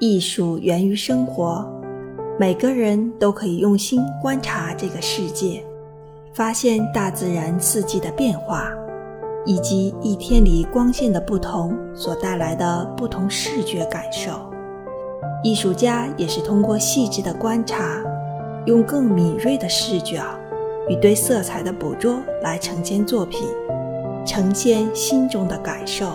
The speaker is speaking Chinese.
艺术源于生活，每个人都可以用心观察这个世界，发现大自然四季的变化，以及一天里光线的不同所带来的不同视觉感受，艺术家也是通过细致的观察，用更敏锐的视角与对色彩的捕捉来呈现作品，呈现心中的感受。